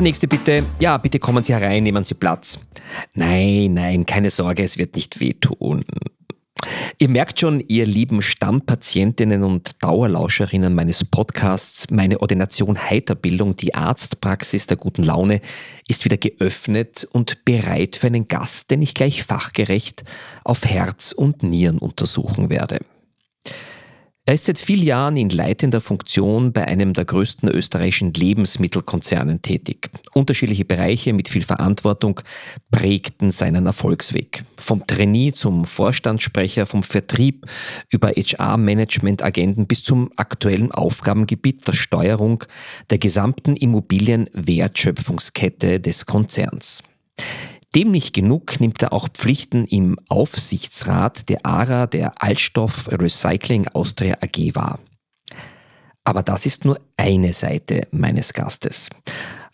Der nächste bitte, ja, bitte kommen Sie herein, nehmen Sie Platz. Nein, nein, keine Sorge, es wird nicht wehtun. Ihr merkt schon, ihr lieben Stammpatientinnen und Dauerlauscherinnen meines Podcasts, meine Ordination Heiterbildung, die Arztpraxis der guten Laune, ist wieder geöffnet und bereit für einen Gast, den ich gleich fachgerecht auf Herz und Nieren untersuchen werde. Er ist seit vielen Jahren in leitender Funktion bei einem der größten österreichischen Lebensmittelkonzernen tätig. Unterschiedliche Bereiche mit viel Verantwortung prägten seinen Erfolgsweg. Vom Trainee zum Vorstandssprecher, vom Vertrieb über HR-Management-Agenten bis zum aktuellen Aufgabengebiet der Steuerung der gesamten Immobilienwertschöpfungskette des Konzerns. Dem nicht genug nimmt er auch Pflichten im Aufsichtsrat der ARA der Altstoff Recycling Austria AG wahr. Aber das ist nur eine Seite meines Gastes.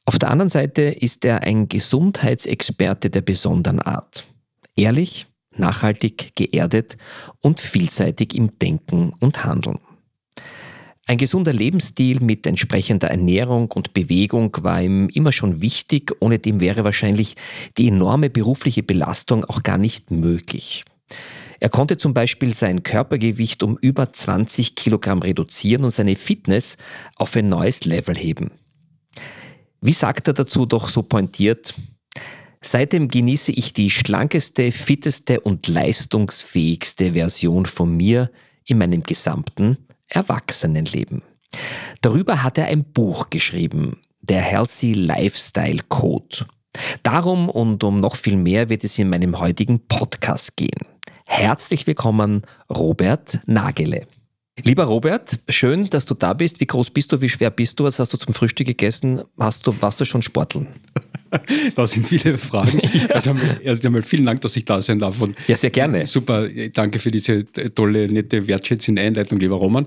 Auf der anderen Seite ist er ein Gesundheitsexperte der besonderen Art. Ehrlich, nachhaltig, geerdet und vielseitig im Denken und Handeln. Ein gesunder Lebensstil mit entsprechender Ernährung und Bewegung war ihm immer schon wichtig, ohne dem wäre wahrscheinlich die enorme berufliche Belastung auch gar nicht möglich. Er konnte zum Beispiel sein Körpergewicht um über 20 Kilogramm reduzieren und seine Fitness auf ein neues Level heben. Wie sagt er dazu doch so pointiert? Seitdem genieße ich die schlankeste, fitteste und leistungsfähigste Version von mir in meinem gesamten Erwachsenenleben. Darüber hat er ein Buch geschrieben, der Healthy Lifestyle Code. Darum und um noch viel mehr wird es in meinem heutigen Podcast gehen. Herzlich willkommen, Robert Nagele. Lieber Robert, schön, dass du da bist. Wie groß bist du? Wie schwer bist du? Was hast du zum Frühstück gegessen? Hast du, warst du schon sporteln? Da sind viele Fragen. ja. Also erst einmal vielen Dank, dass ich da sein darf. Und ja, sehr gerne. Super, danke für diese tolle, nette, wertschätzende Einleitung, lieber Roman.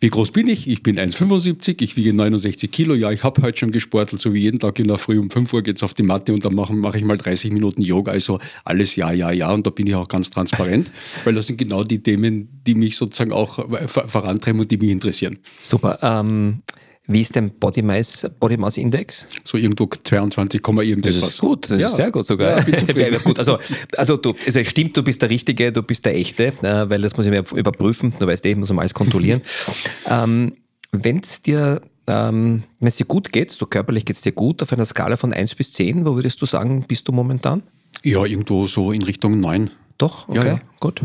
Wie groß bin ich? Ich bin 1,75, ich wiege 69 Kilo. Ja, ich habe heute schon gesportelt, so wie jeden Tag in der Früh um 5 Uhr geht es auf die Matte und dann mache mach ich mal 30 Minuten Yoga. Also alles ja, ja, ja. Und da bin ich auch ganz transparent, weil das sind genau die Themen, die mich sozusagen auch vorantreiben und die mich interessieren. Super. Ähm wie ist dein Body Mass, Body Mass Index? So irgendwo 22, irgendetwas. Das ist gut, das ja. ist sehr gut sogar. Ja, gut. Also, also, du, also es stimmt, du bist der Richtige, du bist der Echte, äh, weil das muss ich mir überprüfen. Du weißt eh, ich muss mal alles kontrollieren. ähm, Wenn es dir, ähm, wenn es dir gut geht, so körperlich geht es dir gut, auf einer Skala von 1 bis 10, wo würdest du sagen, bist du momentan? Ja, irgendwo so in Richtung 9. Doch, okay, ja, gut.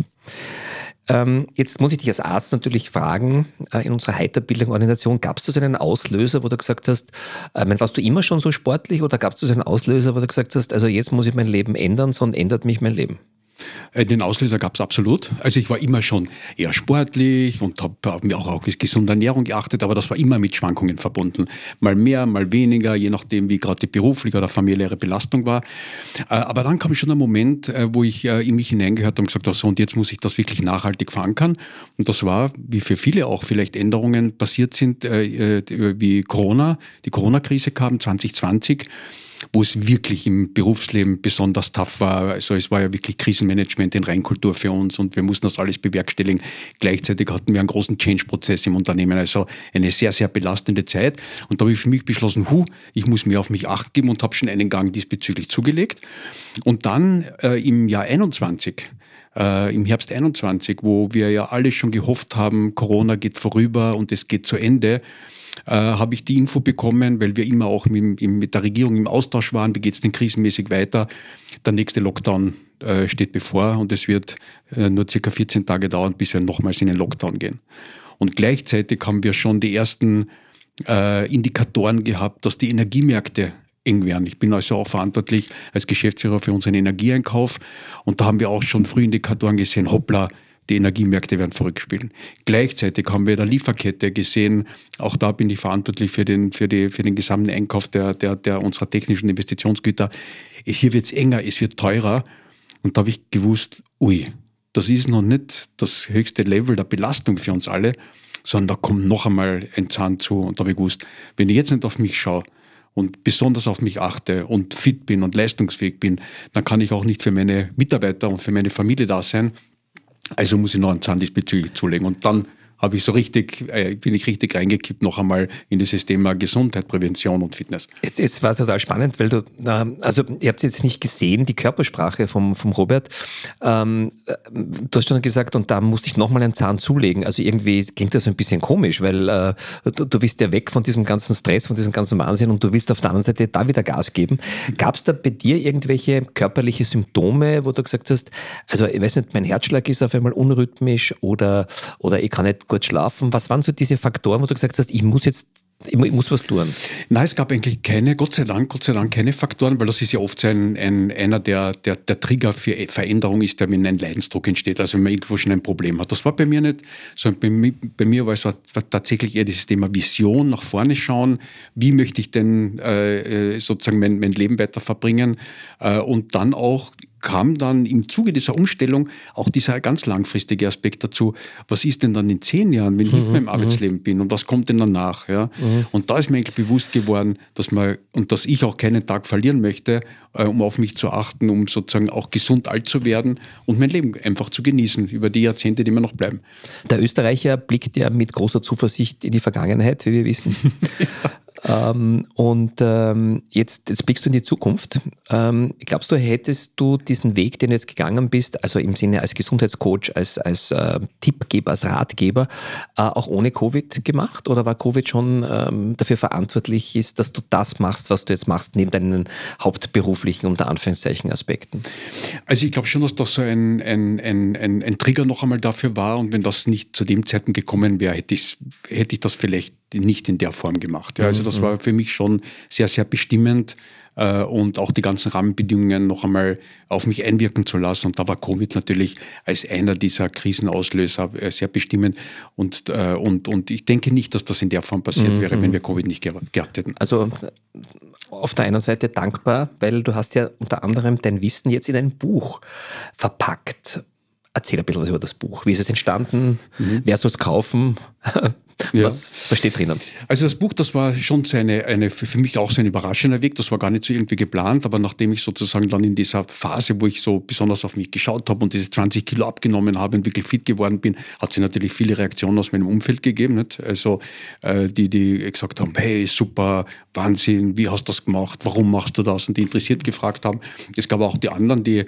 Ähm, jetzt muss ich dich als Arzt natürlich fragen, äh, in unserer Heiterbildung Organisation, gab es da so einen Auslöser, wo du gesagt hast, äh, warst du immer schon so sportlich oder gab es so einen Auslöser, wo du gesagt hast, also jetzt muss ich mein Leben ändern, sonst ändert mich mein Leben? Äh, den Auslöser gab es absolut. Also ich war immer schon eher sportlich und habe hab mir auch auf gesunde Ernährung geachtet, aber das war immer mit Schwankungen verbunden. Mal mehr, mal weniger, je nachdem, wie gerade die berufliche oder familiäre Belastung war. Äh, aber dann kam schon ein Moment, äh, wo ich in mich hineingehört habe und gesagt habe, so und jetzt muss ich das wirklich nachhaltig verankern. Und das war, wie für viele auch vielleicht Änderungen passiert sind, wie Corona, die Corona-Krise kam 2020 wo es wirklich im Berufsleben besonders tough war. Also es war ja wirklich Krisenmanagement in Reinkultur für uns und wir mussten das alles bewerkstelligen. Gleichzeitig hatten wir einen großen Change-Prozess im Unternehmen, also eine sehr, sehr belastende Zeit. Und da habe ich für mich beschlossen, hu, ich muss mehr auf mich acht geben und habe schon einen Gang diesbezüglich zugelegt. Und dann äh, im Jahr 21 äh, im Herbst 21, wo wir ja alle schon gehofft haben, Corona geht vorüber und es geht zu Ende, äh, habe ich die Info bekommen, weil wir immer auch mit, mit der Regierung im Austausch waren, wie geht es denn krisenmäßig weiter. Der nächste Lockdown äh, steht bevor und es wird äh, nur circa 14 Tage dauern, bis wir nochmals in den Lockdown gehen. Und gleichzeitig haben wir schon die ersten äh, Indikatoren gehabt, dass die Energiemärkte eng werden. Ich bin also auch verantwortlich als Geschäftsführer für unseren Energieeinkauf und da haben wir auch schon Frühindikatoren gesehen, hoppla, die Energiemärkte werden verrückspielen. Gleichzeitig haben wir in der Lieferkette gesehen, auch da bin ich verantwortlich für den, für die, für den gesamten Einkauf der, der, der unserer technischen Investitionsgüter. Hier wird es enger, es wird teurer. Und da habe ich gewusst, ui, das ist noch nicht das höchste Level der Belastung für uns alle, sondern da kommt noch einmal ein Zahn zu. Und da habe ich gewusst, wenn ich jetzt nicht auf mich schaue und besonders auf mich achte und fit bin und leistungsfähig bin, dann kann ich auch nicht für meine Mitarbeiter und für meine Familie da sein. Also muss ich noch einen Zahn diesbezüglich zulegen. Und dann habe ich so richtig, äh, bin ich richtig reingekippt noch einmal in dieses Thema Gesundheit, Prävention und Fitness. Jetzt, jetzt war total spannend, weil du, äh, also ihr habt es jetzt nicht gesehen, die Körpersprache vom, vom Robert. Ähm, äh, du hast schon gesagt, und da musste ich nochmal einen Zahn zulegen. Also irgendwie klingt das ein bisschen komisch, weil äh, du, du willst ja weg von diesem ganzen Stress, von diesem ganzen Wahnsinn und du willst auf der anderen Seite da wieder Gas geben. Gab es da bei dir irgendwelche körperliche Symptome, wo du gesagt hast, also ich weiß nicht, mein Herzschlag ist auf einmal unrhythmisch oder, oder ich kann nicht gut schlafen. Was waren so diese Faktoren, wo du gesagt hast, ich muss jetzt ich muss was tun. Nein, es gab eigentlich keine, Gott sei Dank, Gott sei Dank keine Faktoren, weil das ist ja oft ein, ein, einer der, der, der Trigger für Veränderung ist, der wenn ein Leidensdruck entsteht, also wenn man irgendwo schon ein Problem hat. Das war bei mir nicht, sondern bei mir, bei mir war es war tatsächlich eher dieses Thema Vision, nach vorne schauen, wie möchte ich denn äh, äh sozusagen mein, mein Leben weiter verbringen äh, und dann auch kam dann im Zuge dieser Umstellung auch dieser ganz langfristige Aspekt dazu, was ist denn dann in zehn Jahren, wenn ich nicht mehr im mhm, Arbeitsleben mhm. bin und was kommt denn danach? Ja? Mhm. Und da ist mir eigentlich bewusst geworden, dass man und dass ich auch keinen Tag verlieren möchte, äh, um auf mich zu achten, um sozusagen auch gesund alt zu werden und mein Leben einfach zu genießen über die Jahrzehnte, die mir noch bleiben. Der Österreicher blickt ja mit großer Zuversicht in die Vergangenheit, wie wir wissen. Ähm, und ähm, jetzt, jetzt blickst du in die Zukunft. Ähm, glaubst du, hättest du diesen Weg, den du jetzt gegangen bist, also im Sinne als Gesundheitscoach, als, als äh, Tippgeber, als Ratgeber, äh, auch ohne Covid gemacht? Oder war Covid schon ähm, dafür verantwortlich ist, dass du das machst, was du jetzt machst, neben deinen hauptberuflichen, unter Anführungszeichen, Aspekten? Also ich glaube schon, dass das so ein, ein, ein, ein, ein Trigger noch einmal dafür war. Und wenn das nicht zu dem Zeitpunkt gekommen wäre, hätte ich, hätte ich das vielleicht nicht in der Form gemacht. Ja, also das mhm. war für mich schon sehr, sehr bestimmend äh, und auch die ganzen Rahmenbedingungen noch einmal auf mich einwirken zu lassen. Und da war Covid natürlich als einer dieser Krisenauslöser äh, sehr bestimmend. Und, äh, und, und ich denke nicht, dass das in der Form passiert mhm. wäre, wenn wir Covid nicht gehabt hätten. Also auf der einen Seite dankbar, weil du hast ja unter anderem dein Wissen jetzt in ein Buch verpackt. Erzähl ein bisschen was über das Buch. Wie ist es entstanden? Mhm. Wer soll es kaufen? Ja. Was, was steht drinnen? Also das Buch, das war schon so eine, eine, für mich auch so ein überraschender Weg. Das war gar nicht so irgendwie geplant, aber nachdem ich sozusagen dann in dieser Phase, wo ich so besonders auf mich geschaut habe und diese 20 Kilo abgenommen habe und wirklich fit geworden bin, hat es natürlich viele Reaktionen aus meinem Umfeld gegeben. Nicht? Also äh, die, die gesagt haben, hey, super, Wahnsinn, wie hast du das gemacht, warum machst du das? Und die interessiert gefragt haben. Es gab auch die anderen, die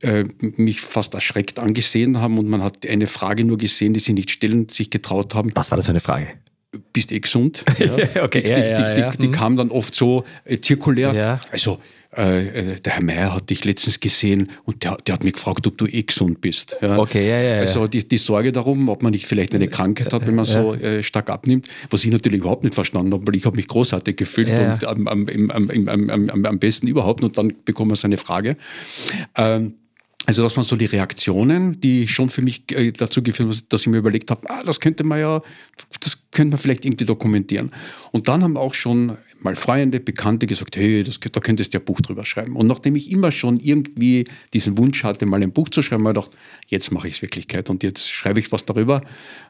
äh, mich fast erschreckt angesehen haben und man hat eine Frage nur gesehen, die sie nicht stellen, sich getraut haben. Was war das für eine Frage? Bist eh gesund? Ja. okay, die, ja, ja, die, die, die, hm. kam dann oft so äh, zirkulär. Also äh, äh, der Herr Meier hat dich letztens gesehen und der, der, hat mich gefragt, ob du eh gesund bist. Ja. Okay, ja, ja, Also die, die, Sorge darum, ob man nicht vielleicht eine Krankheit hat, wenn man so äh, stark abnimmt, was ich natürlich überhaupt nicht verstanden habe, weil ich habe mich großartig gefühlt und am, am, am, am, besten überhaupt und dann bekommen wir so eine Frage. Ähm, also das waren so die Reaktionen, die schon für mich äh, dazu geführt haben, dass ich mir überlegt habe, ah, das könnte man ja, das könnte man vielleicht irgendwie dokumentieren. Und dann haben auch schon mal Freunde, Bekannte gesagt, hey, das, da könntest du ja Buch drüber schreiben. Und nachdem ich immer schon irgendwie diesen Wunsch hatte, mal ein Buch zu schreiben, habe ich gedacht, jetzt mache ich es Wirklichkeit und jetzt schreibe ich was darüber.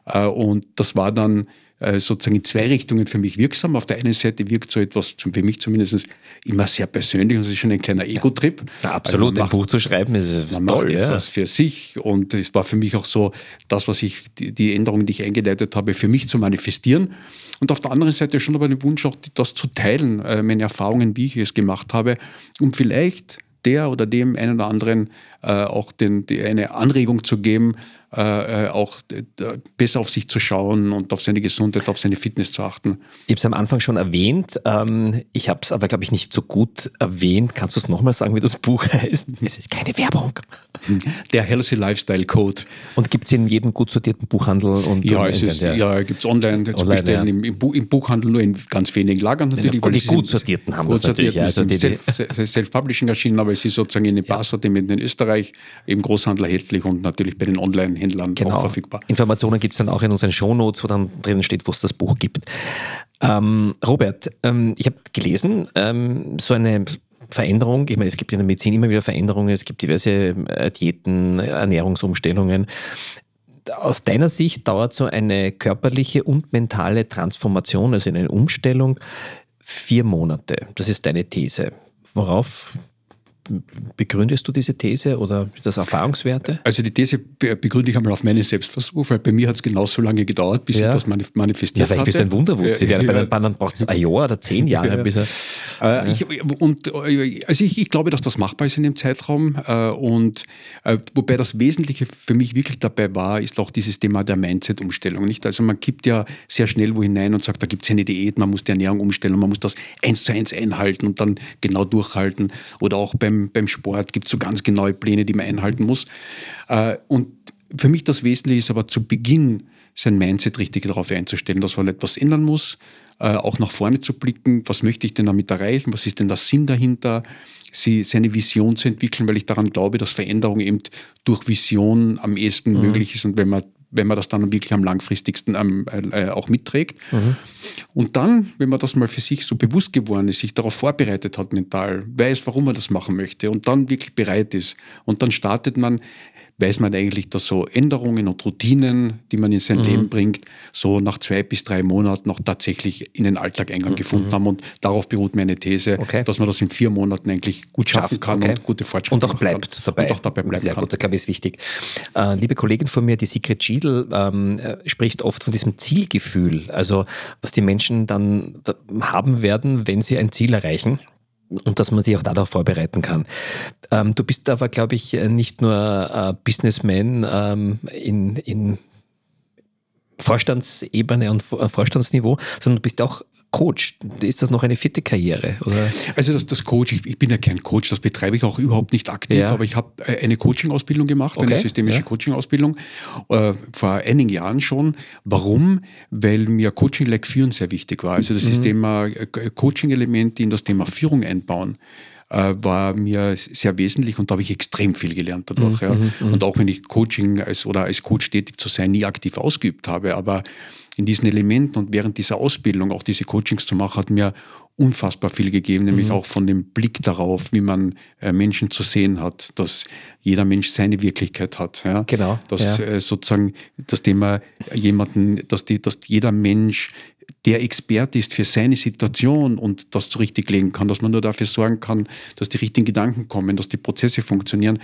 Äh, und das war dann äh, sozusagen in zwei Richtungen für mich wirksam. Auf der einen Seite wirkt so etwas, für mich zumindest, immer sehr persönlich und es ist schon ein kleiner Ego-Trip. Ja, absolut, also ein Buch zu schreiben ist, ist man toll. Macht ja. etwas für sich und es war für mich auch so, das, was ich, die, die Änderungen, die ich eingeleitet habe, für mich zu manifestieren. Und auf der anderen Seite schon aber den Wunsch, auch das zu teilen, äh, meine Erfahrungen, wie ich es gemacht habe, um vielleicht der oder dem einen oder anderen äh, auch den, die, eine Anregung zu geben, äh, äh auch besser auf sich zu schauen und auf seine Gesundheit, auf seine Fitness zu achten. Ich habe es am Anfang schon erwähnt, ähm, ich habe es aber, glaube ich, nicht so gut erwähnt. Kannst du es nochmal sagen, wie das Buch heißt? Es ist keine Werbung. Der Healthy Lifestyle Code. Und gibt es in jedem gut sortierten Buchhandel? Und ja, es ist, ja, gibt es online, online bestellen, ja. im, im, Buch, im, Buchhandel nur in ganz wenigen Lagern natürlich. Und die gut sortierten haben gut das natürlich. Also Self-Publishing erschienen, aber es ist sozusagen in den Barsortimenten in Österreich im Großhandel erhältlich und natürlich bei den Online-Händlern genau. auch verfügbar. Informationen gibt es dann auch in unseren Shownotes, wo dann drinnen steht, wo es das Buch gibt. Ähm, Robert, ähm, ich habe gelesen, ähm, so eine Veränderung, ich meine, es gibt in der Medizin immer wieder Veränderungen, es gibt diverse äh, Diäten, Ernährungsumstellungen. Aus deiner Sicht dauert so eine körperliche und mentale Transformation, also eine Umstellung, vier Monate. Das ist deine These. Worauf Begründest du diese These oder das Erfahrungswerte? Also die These begründe ich einmal auf meinen Selbstversuch, weil bei mir hat es genauso lange gedauert, bis ja. ich das manifestiert habe. Ja, vielleicht bist du ein Wunderwuchs. Ja, bei den anderen braucht es ein Jahr oder zehn Jahre, ja. bis er... Äh, ich, und, äh, also ich, ich, glaube, dass das machbar ist in dem Zeitraum. Äh, und äh, wobei das Wesentliche für mich wirklich dabei war, ist auch dieses Thema der Mindset-Umstellung. Also man kippt ja sehr schnell wo hinein und sagt, da gibt es eine Diät, man muss die Ernährung umstellen, man muss das eins zu eins einhalten und dann genau durchhalten. Oder auch beim beim, Sport gibt es so ganz genaue Pläne, die man einhalten muss. Äh, und für mich das Wesentliche ist aber zu Beginn sein Mindset richtig darauf einzustellen, dass man etwas ändern muss, äh, auch nach vorne zu blicken, was möchte ich denn damit erreichen, was ist denn der Sinn dahinter, sie, seine Vision zu entwickeln, weil ich daran glaube, dass Veränderung eben durch Vision am ehesten mhm. möglich ist und wenn man wenn man das dann wirklich am langfristigsten ähm, äh, auch mitträgt. Mhm. Und dann, wenn man das mal für sich so bewusst geworden ist, sich darauf vorbereitet hat mental, weiß, warum man das machen möchte und dann wirklich bereit ist und dann startet man weiß man eigentlich, dass so Änderungen und Routinen, die man in sein mhm. Leben bringt, so nach zwei bis drei Monaten noch tatsächlich in den Alltag Eingang mhm. gefunden haben. Und darauf beruht meine These, okay. dass man das in vier Monaten eigentlich gut schaffen kann okay. und gute Fortschritte Und auch bleibt kann. dabei. Und auch dabei bleiben Sehr kann. gut, das glaube ich ist wichtig. Äh, liebe Kollegin von mir, die Sigrid Schiedl, ähm, äh, spricht oft von diesem Zielgefühl, also was die Menschen dann haben werden, wenn sie ein Ziel erreichen und dass man sich auch darauf vorbereiten kann. Ähm, du bist aber, glaube ich, nicht nur äh, Businessman ähm, in, in Vorstandsebene und Vorstandsniveau, sondern du bist auch Coach. Ist das noch eine vierte Karriere? Oder? Also das, das Coach, ich, ich, bin ja kein Coach, das betreibe ich auch überhaupt nicht aktiv, ja. aber ich habe äh, eine Coaching-Ausbildung gemacht, okay. eine systemische ja. Coaching-Ausbildung, äh, vor einigen Jahren schon. Warum? Weil mir Coaching-like führen sehr wichtig war. Also das mhm. ist Thema äh, Coaching-Elemente in das Thema Führung einbauen äh, war mir sehr wesentlich und da habe ich extrem viel gelernt dadurch. Mhm, ja. Mhm, mhm. Und auch wenn ich Coaching als, oder als Coach tätig zu sein nie aktiv ausgeübt habe, aber in diesen Elementen und während dieser Ausbildung auch diese Coachings zu machen, hat mir unfassbar viel gegeben, nämlich mhm. auch von dem Blick darauf, wie man äh, Menschen zu sehen hat, dass jeder Mensch seine Wirklichkeit hat. Ja? Genau. Dass ja. äh, sozusagen das Thema jemanden, dass, die, dass jeder Mensch der Experte ist für seine Situation und das zurechtlegen kann, dass man nur dafür sorgen kann, dass die richtigen Gedanken kommen, dass die Prozesse funktionieren.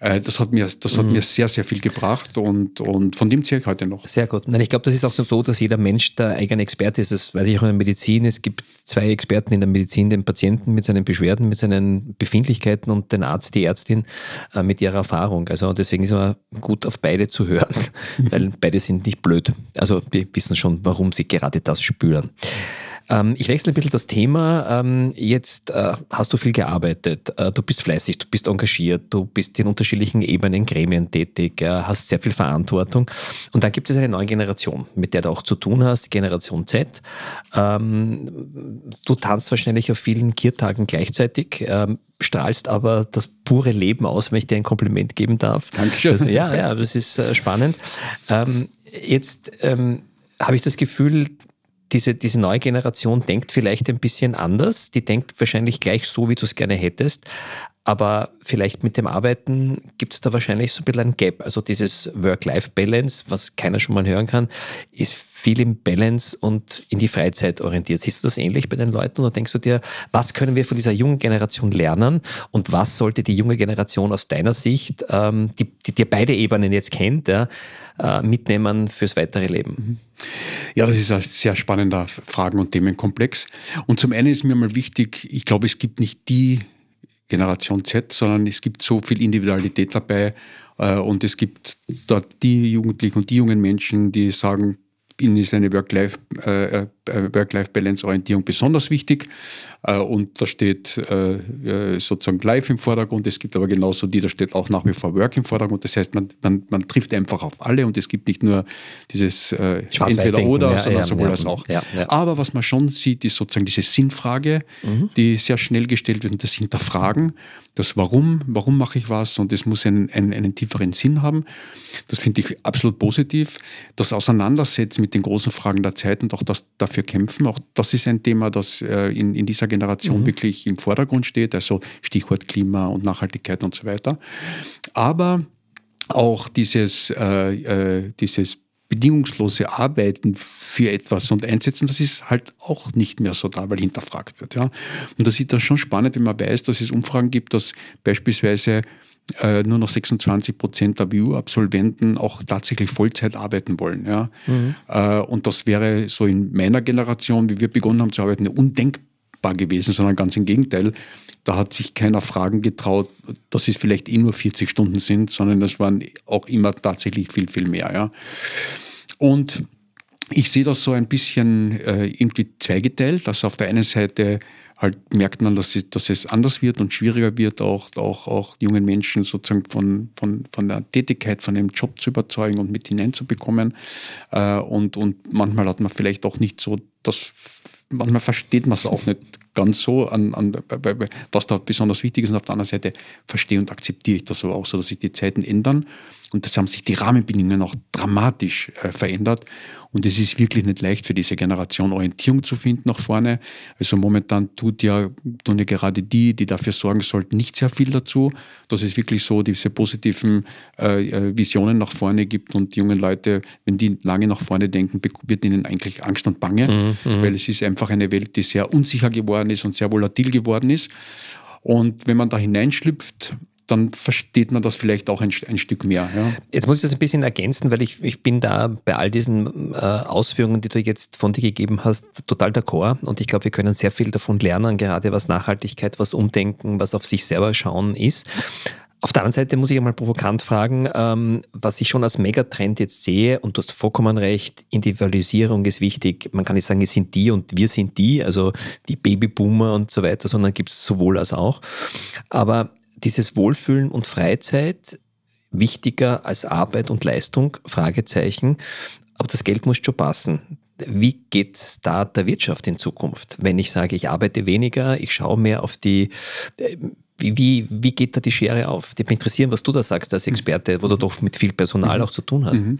Äh, das hat mir, das hat mhm. mir sehr, sehr viel gebracht und, und von dem ziehe ich heute noch. Sehr gut. Nein, ich glaube, das ist auch so, dass jeder Mensch der eigene Experte ist. Das weiß ich auch in der Medizin. Es gibt zwei Experten in der Medizin, den Patienten mit seinen Beschwerden, mit seinen Befindlichkeiten und den Arzt, die Ärztin äh, mit ihrer Erfahrung. Also deswegen ist es gut, auf beide zu hören, weil beide sind nicht blöd. Also die wissen schon, warum sie gerade das spüren. Ähm, ich wechsle ein bisschen das Thema. Ähm, jetzt äh, hast du viel gearbeitet, äh, du bist fleißig, du bist engagiert, du bist in unterschiedlichen Ebenen, Gremien tätig, äh, hast sehr viel Verantwortung. Und dann gibt es eine neue Generation, mit der du auch zu tun hast, Generation Z. Ähm, du tanzt wahrscheinlich auf vielen Kiertagen gleichzeitig ähm, strahlst aber das pure Leben aus, wenn ich dir ein Kompliment geben darf. Dankeschön. Ja, ja, das ist äh, spannend. Ähm, jetzt ähm, habe ich das Gefühl, diese, diese neue Generation denkt vielleicht ein bisschen anders. Die denkt wahrscheinlich gleich so, wie du es gerne hättest. Aber vielleicht mit dem Arbeiten gibt es da wahrscheinlich so ein bisschen ein Gap. Also dieses Work-Life-Balance, was keiner schon mal hören kann, ist viel im Balance und in die Freizeit orientiert. Siehst du das ähnlich bei den Leuten oder denkst du dir, was können wir von dieser jungen Generation lernen und was sollte die junge Generation aus deiner Sicht, ähm, die, die dir beide Ebenen jetzt kennt, ja, äh, mitnehmen fürs weitere Leben? Mhm. Ja, das ist ein sehr spannender Fragen- und Themenkomplex. Und zum einen ist mir mal wichtig, ich glaube, es gibt nicht die Generation Z, sondern es gibt so viel Individualität dabei äh, und es gibt dort die Jugendlichen und die jungen Menschen, die sagen, ihnen ist eine Work-Life-Balance-Orientierung äh, äh, besonders wichtig. Äh, und da steht sozusagen Life im Vordergrund. Es gibt aber genauso die, da steht auch nach wie vor Work im Vordergrund. Das heißt, man, man, man trifft einfach auf alle und es gibt nicht nur dieses entweder oder, ja, sondern ja, sowohl ja, als auch. Aber was man schon sieht, ist sozusagen diese Sinnfrage, mhm. die sehr schnell gestellt wird und das Hinterfragen. das Warum, warum mache ich was und es muss einen, einen, einen tieferen Sinn haben. Das finde ich absolut positiv. Das Auseinandersetzen mit den großen Fragen der Zeit und auch das dafür kämpfen, auch das ist ein Thema, das äh, in, in dieser Generation mhm. wirklich im Vordergrund steht, also Stichwort Klima und Nachhaltigkeit und so weiter. Aber auch dieses, äh, äh, dieses bedingungslose Arbeiten für etwas und einsetzen, das ist halt auch nicht mehr so da, weil hinterfragt wird. Ja. Und das ist dann schon spannend, wenn man weiß, dass es Umfragen gibt, dass beispielsweise äh, nur noch 26 Prozent der WU-Absolventen auch tatsächlich Vollzeit arbeiten wollen. Ja. Mhm. Äh, und das wäre so in meiner Generation, wie wir begonnen haben zu arbeiten, undenkbar gewesen, sondern ganz im Gegenteil. Da hat sich keiner Fragen getraut, dass es vielleicht eh nur 40 Stunden sind, sondern es waren auch immer tatsächlich viel, viel mehr. Ja. Und ich sehe das so ein bisschen äh, irgendwie zweigeteilt. Also auf der einen Seite halt merkt man, dass es, dass es anders wird und schwieriger wird, auch, auch, auch jungen Menschen sozusagen von, von, von der Tätigkeit, von dem Job zu überzeugen und mit hineinzubekommen. Äh, und, und manchmal hat man vielleicht auch nicht so das, manchmal versteht man es auch nicht ganz so, an, an, was da besonders wichtig ist. Und auf der anderen Seite verstehe und akzeptiere ich das aber auch so, dass sich die Zeiten ändern. Und das haben sich die Rahmenbedingungen auch dramatisch äh, verändert. Und es ist wirklich nicht leicht für diese Generation Orientierung zu finden nach vorne. Also momentan tut ja, tun ja gerade die, die dafür sorgen sollten, nicht sehr viel dazu, dass es wirklich so diese positiven äh, äh Visionen nach vorne gibt und die jungen Leute, wenn die lange nach vorne denken, wird ihnen eigentlich Angst und Bange, mhm, mhm, weil es ist einfach eine Welt, die sehr unsicher geworden ist und sehr volatil geworden ist. Und wenn man da hineinschlüpft, dann versteht man das vielleicht auch ein, ein Stück mehr. Ja. Jetzt muss ich das ein bisschen ergänzen, weil ich, ich bin da bei all diesen äh, Ausführungen, die du jetzt von dir gegeben hast, total d'accord. Und ich glaube, wir können sehr viel davon lernen, gerade was Nachhaltigkeit, was Umdenken, was auf sich selber schauen ist. Auf der anderen Seite muss ich einmal provokant fragen, ähm, was ich schon als Megatrend jetzt sehe, und du hast vollkommen recht, Individualisierung ist wichtig. Man kann nicht sagen, es sind die und wir sind die, also die Babyboomer und so weiter, sondern gibt es sowohl als auch. Aber dieses Wohlfühlen und Freizeit wichtiger als Arbeit und Leistung? Fragezeichen. Aber das Geld muss schon passen. Wie geht es da der Wirtschaft in Zukunft? Wenn ich sage, ich arbeite weniger, ich schaue mehr auf die, wie, wie, wie geht da die Schere auf? Die mich interessieren, was du da sagst als Experte, wo du doch mit viel Personal mhm. auch zu tun hast. Mhm.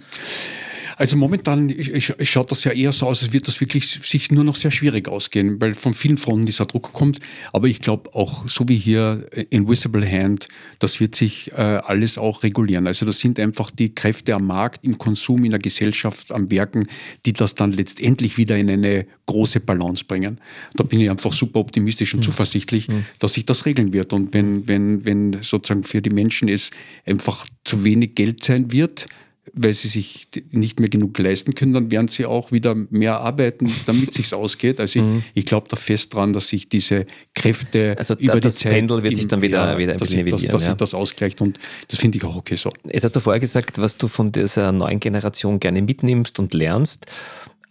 Also momentan schaut das ja eher so aus, als wird das wirklich sich nur noch sehr schwierig ausgehen, weil von vielen Fronten dieser Druck kommt. Aber ich glaube auch, so wie hier Invisible Hand, das wird sich äh, alles auch regulieren. Also das sind einfach die Kräfte am Markt, im Konsum, in der Gesellschaft, am Werken, die das dann letztendlich wieder in eine große Balance bringen. Da bin ich einfach super optimistisch und mhm. zuversichtlich, mhm. dass sich das regeln wird. Und wenn, wenn, wenn sozusagen für die Menschen es einfach zu wenig Geld sein wird, weil sie sich nicht mehr genug leisten können, dann werden sie auch wieder mehr arbeiten, damit es sich ausgeht. Also mhm. ich, ich glaube da fest dran, dass sich diese Kräfte also über da, die Zeit... Pendel wird sich dann wieder, ja, wieder ein bisschen dass, dass, dass ja. sich das ausgleicht und das finde ich auch okay so. Jetzt hast du vorher gesagt, was du von dieser neuen Generation gerne mitnimmst und lernst.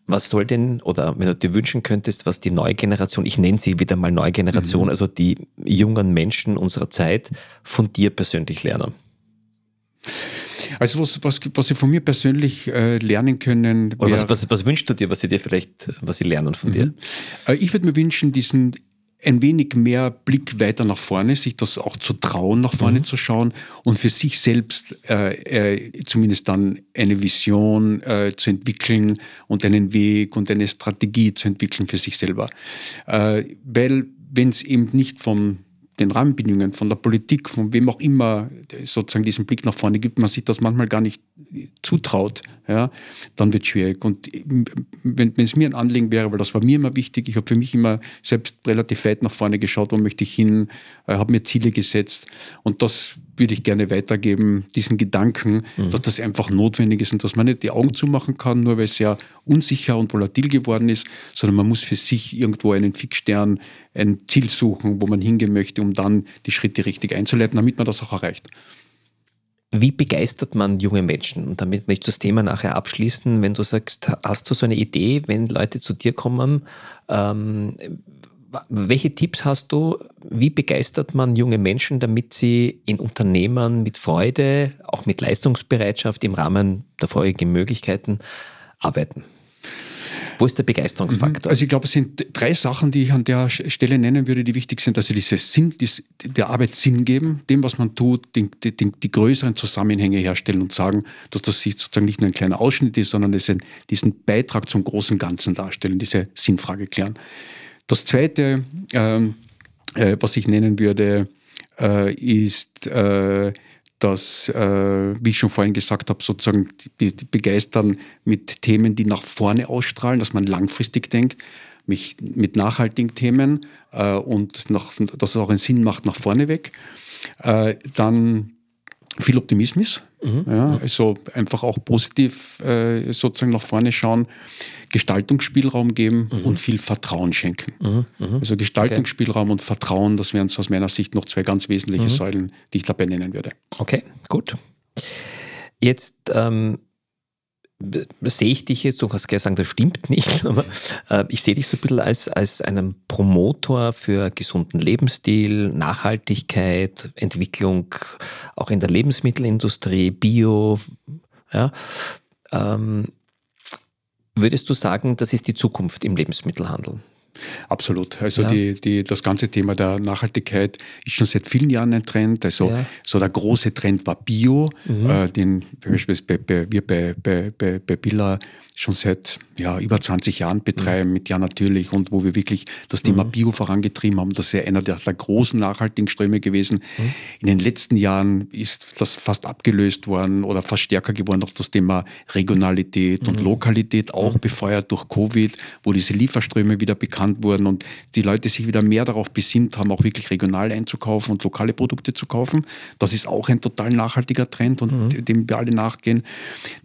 Was soll denn, oder wenn du dir wünschen könntest, was die neue Generation, ich nenne sie wieder mal neue Generation, mhm. also die jungen Menschen unserer Zeit, von dir persönlich lernen? Also was, was, was Sie von mir persönlich äh, lernen können. Oder was, was, was, wünschst du dir, was Sie dir vielleicht, was Sie lernen von mhm. dir? Äh, ich würde mir wünschen, diesen ein wenig mehr Blick weiter nach vorne, sich das auch zu trauen, nach vorne mhm. zu schauen und für sich selbst äh, äh, zumindest dann eine Vision äh, zu entwickeln und einen Weg und eine Strategie zu entwickeln für sich selber. Äh, weil wenn es eben nicht vom den Rahmenbedingungen, von der Politik, von wem auch immer sozusagen diesen Blick nach vorne gibt, man sich das manchmal gar nicht zutraut, ja, dann wird es schwierig. Und wenn es mir ein Anliegen wäre, weil das war mir immer wichtig, ich habe für mich immer selbst relativ weit nach vorne geschaut, wo möchte ich hin, äh, habe mir Ziele gesetzt und das würde ich gerne weitergeben, diesen Gedanken, mhm. dass das einfach notwendig ist und dass man nicht die Augen zumachen kann, nur weil es sehr unsicher und volatil geworden ist, sondern man muss für sich irgendwo einen Fixstern, ein Ziel suchen, wo man hingehen möchte, um dann die Schritte richtig einzuleiten, damit man das auch erreicht. Wie begeistert man junge Menschen? Und damit möchte ich das Thema nachher abschließen. Wenn du sagst, hast du so eine Idee, wenn Leute zu dir kommen, ähm, welche Tipps hast du? Wie begeistert man junge Menschen, damit sie in Unternehmen mit Freude, auch mit Leistungsbereitschaft im Rahmen der vorigen Möglichkeiten arbeiten? Wo ist der Begeisterungsfaktor? Also ich glaube, es sind drei Sachen, die ich an der Stelle nennen würde, die wichtig sind. Also dieses Sinn, dies, der Arbeit Sinn geben, dem, was man tut, den, den, die größeren Zusammenhänge herstellen und sagen, dass das sozusagen nicht nur ein kleiner Ausschnitt ist, sondern es diesen Beitrag zum großen Ganzen darstellen, diese Sinnfrage klären. Das Zweite, ähm, äh, was ich nennen würde, äh, ist äh, dass, äh, wie ich schon vorhin gesagt habe, sozusagen die, begeistern mit Themen, die nach vorne ausstrahlen, dass man langfristig denkt, mich mit nachhaltigen Themen äh, und nach, dass es auch einen Sinn macht nach vorne weg. Äh, dann viel Optimismus, mhm. ja, also einfach auch positiv äh, sozusagen nach vorne schauen, Gestaltungsspielraum geben mhm. und viel Vertrauen schenken. Mhm. mhm. Also Gestaltungsspielraum okay. und Vertrauen, das wären aus meiner Sicht noch zwei ganz wesentliche mhm. Säulen, die ich dabei nennen würde. Okay, gut. Jetzt ähm, sehe ich dich jetzt, du hast gesagt, das stimmt nicht, aber äh, ich sehe dich so ein bisschen als, als einen Promotor für gesunden Lebensstil, Nachhaltigkeit, Entwicklung auch in der Lebensmittelindustrie, Bio. Ja. Ähm, würdest du sagen, das ist die Zukunft im Lebensmittelhandel? Absolut. Also ja. die, die, das ganze Thema der Nachhaltigkeit ist schon seit vielen Jahren ein Trend. Also ja. so der große Trend war Bio, mhm. äh, den beispielsweise bei, wir bei, bei, bei, bei Billa schon seit ja, über 20 Jahren betreiben, mhm. mit Ja natürlich und wo wir wirklich das Thema mhm. Bio vorangetrieben haben. Das ist ja einer der, der großen nachhaltigen Ströme gewesen. Mhm. In den letzten Jahren ist das fast abgelöst worden oder fast stärker geworden auf das Thema Regionalität und mhm. Lokalität, auch mhm. befeuert durch Covid, wo diese Lieferströme wieder bekannt wurden und die Leute sich wieder mehr darauf besinnt haben, auch wirklich regional einzukaufen und lokale Produkte zu kaufen. Das ist auch ein total nachhaltiger Trend und mhm. dem wir alle nachgehen.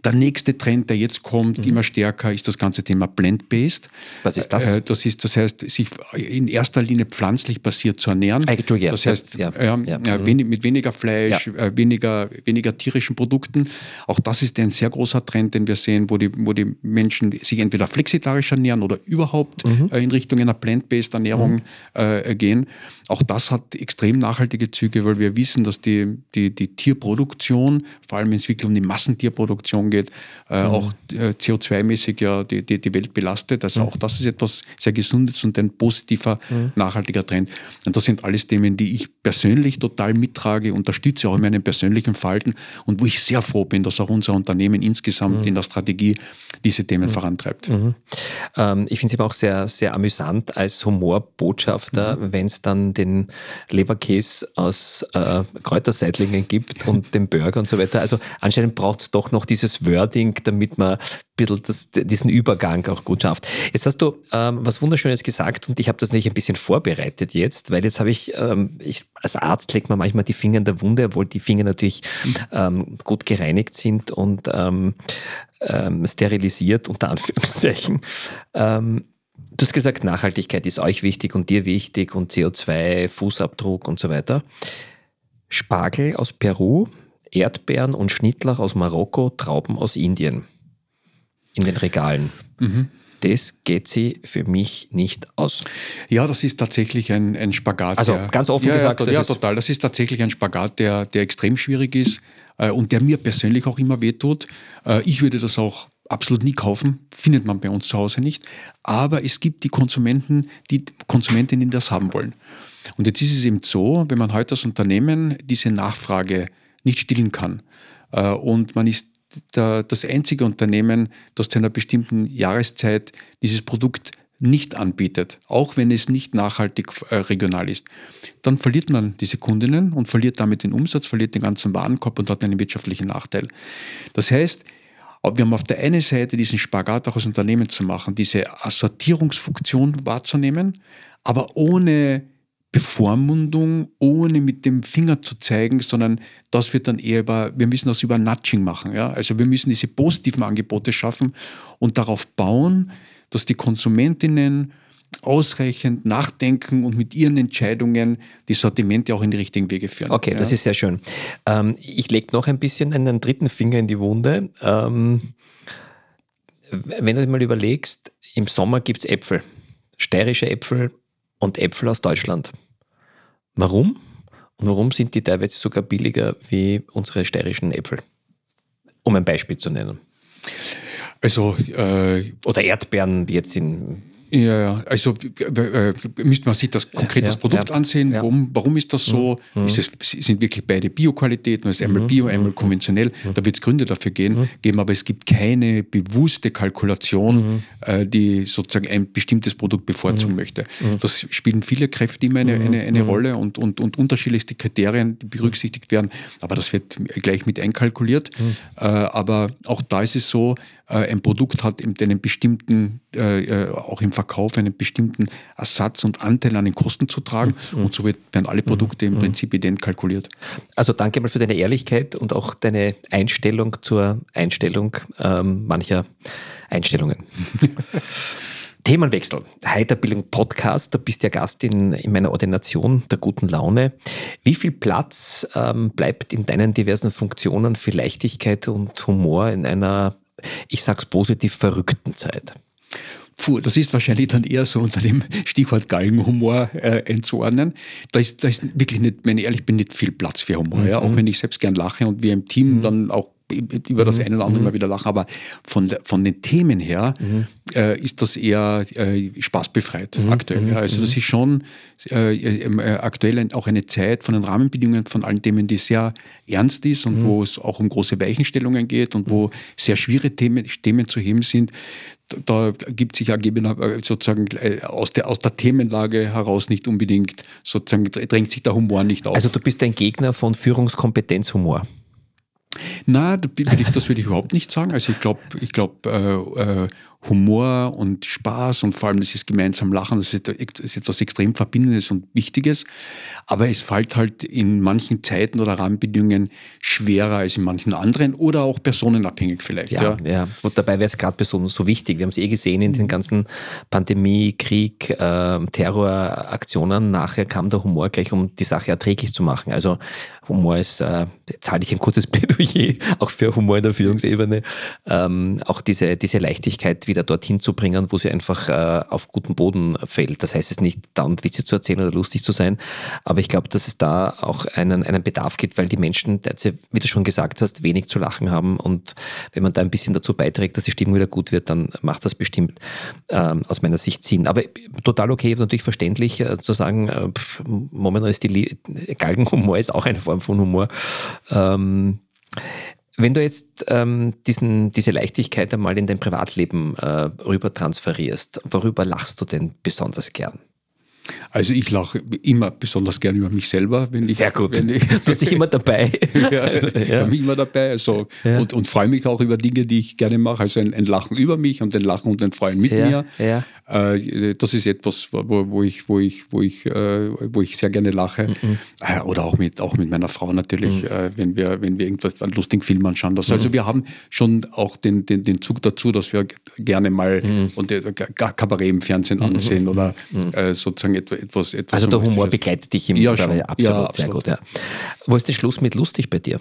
Der nächste Trend, der jetzt kommt, immer stärker, ist das ganze Thema Plant-Based. Was ist das? Äh, das ist, das heißt, sich in erster Linie pflanzlich basiert zu ernähren. Äh, das heißt, ja. Ja, ja. Mhm. mit weniger Fleisch, äh, weniger, weniger tierischen Produkten. Auch das ist ein sehr großer Trend, den wir sehen, wo die, wo die Menschen sich entweder flexitarisch ernähren oder überhaupt mhm. in Richtung einer Plant-Based Ernährung mhm. gehen. Auch das hat extrem nachhaltige Züge, weil wir wissen, dass die, die, die Tierproduktion, vor allem wenn es wirklich um die Massentierproduktion geht, mhm. auch CO2-mäßig ja die, die, die Welt belastet. Also mhm. auch das ist etwas sehr Gesundes und ein positiver, mhm. nachhaltiger Trend. Und das sind alles Themen, die ich persönlich total mittrage, unterstütze auch in meinem persönlichen Verhalten und wo ich sehr froh bin, dass auch unser Unternehmen insgesamt in der Strategie diese Themen vorantreibt. Mhm. Ähm, ich finde es aber auch sehr, sehr amüsant als Humorbotschafter, mhm. wenn es dann den Leberkäse aus äh, Kräuterseitlingen gibt und den Burger und so weiter. Also anscheinend braucht es doch noch dieses Wording, damit man ein bisschen das, diesen Übergang auch gut schafft. Jetzt hast du ähm, was Wunderschönes gesagt und ich habe das natürlich ein bisschen vorbereitet jetzt, weil jetzt habe ich, ähm, ich, als Arzt legt man manchmal die Finger in der Wunde, obwohl die Finger natürlich ähm, gut gereinigt sind und ähm, ähm, sterilisiert, unter Anführungszeichen. Ähm, du hast gesagt, Nachhaltigkeit ist euch wichtig und dir wichtig und CO2, Fußabdruck und so weiter. Spargel aus Peru, Erdbeeren und Schnittlauch aus Marokko, Trauben aus Indien in den Regalen. Mhm. Das geht sie für mich nicht aus. Ja, das ist tatsächlich ein, ein Spagat. Also der, ganz offen ja, gesagt. Ja, ja total. Das ist tatsächlich ein Spagat, der, der extrem schwierig ist äh, und der mir persönlich auch immer wehtut. Äh, ich würde das auch absolut nie kaufen, findet man bei uns zu Hause nicht. Aber es gibt die Konsumenten, die Konsumentinnen, die das haben wollen. Und jetzt ist es eben so, wenn man heute als Unternehmen diese Nachfrage nicht stillen kann äh, und man ist der, das einzige Unternehmen, das zu einer bestimmten Jahreszeit dieses Produkt nicht anbietet, auch wenn es nicht nachhaltig äh, regional ist, dann verliert man diese Kundinnen und verliert damit den Umsatz, verliert den ganzen Warenkorb und hat einen wirtschaftlichen Nachteil. Das heißt, wir haben auf der einen Seite diesen Spagat auch als Unternehmen zu machen, diese Assortierungsfunktion wahrzunehmen, aber ohne Bevormundung, ohne mit dem Finger zu zeigen, sondern das wird dann eher über, wir müssen das über Nudging machen. Ja? Also wir müssen diese positiven Angebote schaffen und darauf bauen, dass die Konsumentinnen ausreichend nachdenken und mit ihren Entscheidungen die Sortimente auch in die richtigen Wege führen. Okay, ja? das ist sehr schön. Ähm, ich lege noch ein bisschen einen dritten Finger in die Wunde. Ähm, wenn du dir mal überlegst, im Sommer gibt es Äpfel, steirische Äpfel und Äpfel aus Deutschland. Warum? Und warum sind die teilweise sogar billiger wie unsere steirischen Äpfel? Um ein Beispiel zu nennen. Also, äh, Oder Erdbeeren, die jetzt in Ja, ja. also äh, müsste man sich das konkret Ja, das Produkt ja, ansehen. ja. Warum, warum ist das so? Ist es, sind wirklich beide Bioqualitäten? Es ist einmal Bio, einmal konventionell. Da wird es Gründe dafür gehen, geben, aber es gibt keine bewusste Kalkulation, äh, die sozusagen ein bestimmtes Produkt bevorzugen möchte. Das spielen viele Kräfte immer eine, eine, eine Rolle und, und, und unterschiedlichste Kriterien, die berücksichtigt werden, aber das wird gleich mit einkalkuliert. Äh, aber auch da ist es so, ein Produkt hat eben einen bestimmten, äh, äh, auch im Verkauf, einen bestimmten Ersatz und Anteil an den Kosten zu tragen. Und so werden alle Produkte im Prinzip ident kalkuliert. Also danke mal für deine Ehrlichkeit und auch deine Einstellung zur Einstellung ähm, mancher Einstellungen. Themenwechsel. Heiterbildung Podcast, da bist ja Gast in, in meiner Ordination der guten Laune. Wie viel Platz ähm, bleibt in deinen diversen Funktionen für Leichtigkeit und Humor in einer, ich sag's positiv, verrückten Zeit? Puh, das ist wahrscheinlich dann eher so unter dem Stichwort Galgenhumor äh, einzuordnen. Da ist, da ist wirklich nicht, wenn ich ehrlich bin, nicht viel Platz für Humor. Ja? Auch wenn ich selbst gern lache und wir im Team dann auch über das eine oder andere mal wieder lachen. Aber von, von den Themen her äh, ist das eher äh, spaßbefreit aktuell. Ja. Also das ist schon äh, äh, aktuell ein- auch eine Zeit von den Rahmenbedingungen, von allen Themen, die sehr ernst ist und wo es auch um große Weichenstellungen geht und wo sehr schwierige Themen, Themen zu heben sind. Da gibt sich äh, sozusagen äh, aus der, aus der Themenlage heraus nicht unbedingt, sozusagen drängt sich der Humor nicht auf. Also du bist ein Gegner von Führungskompetenz Humor. Na, das würde ich überhaupt nicht sagen. Also ich glaube, ich glaub, äh, äh, Humor und Spaß und vor allem das ist gemeinsam Lachen, das ist, et- ist etwas extrem Verbindendes und Wichtiges. Aber es fällt halt in manchen Zeiten oder Rahmenbedingungen schwerer als in manchen anderen oder auch personenabhängig vielleicht. Ja, Ja. ja. Und dabei wäre es gerade besonders so wichtig. Wir haben es eh gesehen in den ganzen Pandemie, Krieg, ähm, Terroraktionen. Nachher kam der Humor gleich, um die Sache erträglich zu machen. Also Humor ist, äh, jetzt halte ich ein kurzes Plädoyer, auch für Humor in der Führungsebene, ähm, auch diese, diese Leichtigkeit wieder dorthin zu bringen, wo sie einfach äh, auf guten Boden fällt. Das heißt es nicht, dauernd Witze zu erzählen oder lustig zu sein, aber ich glaube, dass es da auch einen, einen Bedarf gibt, weil die Menschen, wie du schon gesagt hast, wenig zu lachen haben und wenn man da ein bisschen dazu beiträgt, dass die Stimmung wieder gut wird, dann macht das bestimmt ähm, aus meiner Sicht Sinn. Aber total okay, natürlich verständlich äh, zu sagen, äh, pff, momentan ist die Galgenhumor ist auch eine Form von Humor. Ähm, wenn du jetzt ähm, diesen, diese Leichtigkeit einmal in dein Privatleben äh, rüber transferierst, worüber lachst du denn besonders gern? Also ich lache immer besonders gern über mich selber, wenn ich Sehr gut. Wenn ich, Du dich immer dabei. ja, Also, ich ja. habe mich immer dabei also, und, und freue mich auch über Dinge, die ich gerne mache. Also ein, ein Lachen über mich und ein Lachen und ein Freuen mit Ja, mir. Äh, das ist etwas, wo, wo, ich, wo, ich, wo, ich, äh, wo ich sehr gerne lache. Mhm. Äh, Oder auch mit, auch mit meiner Frau natürlich, äh, wenn, wir, wenn wir irgendwas einen lustigen Film anschauen. Das, Mhm. Also wir haben schon auch den, den, den Zug dazu, dass wir gerne mal Mhm. und äh, Ka- Kabarett im Fernsehen ansehen oder äh, sozusagen etwas, etwas, Also der. Humor begleitet dich im Ja, schon. absolut, Ja, sehr absolut. gut. Ja. Wo ist der Schluss mit lustig bei dir?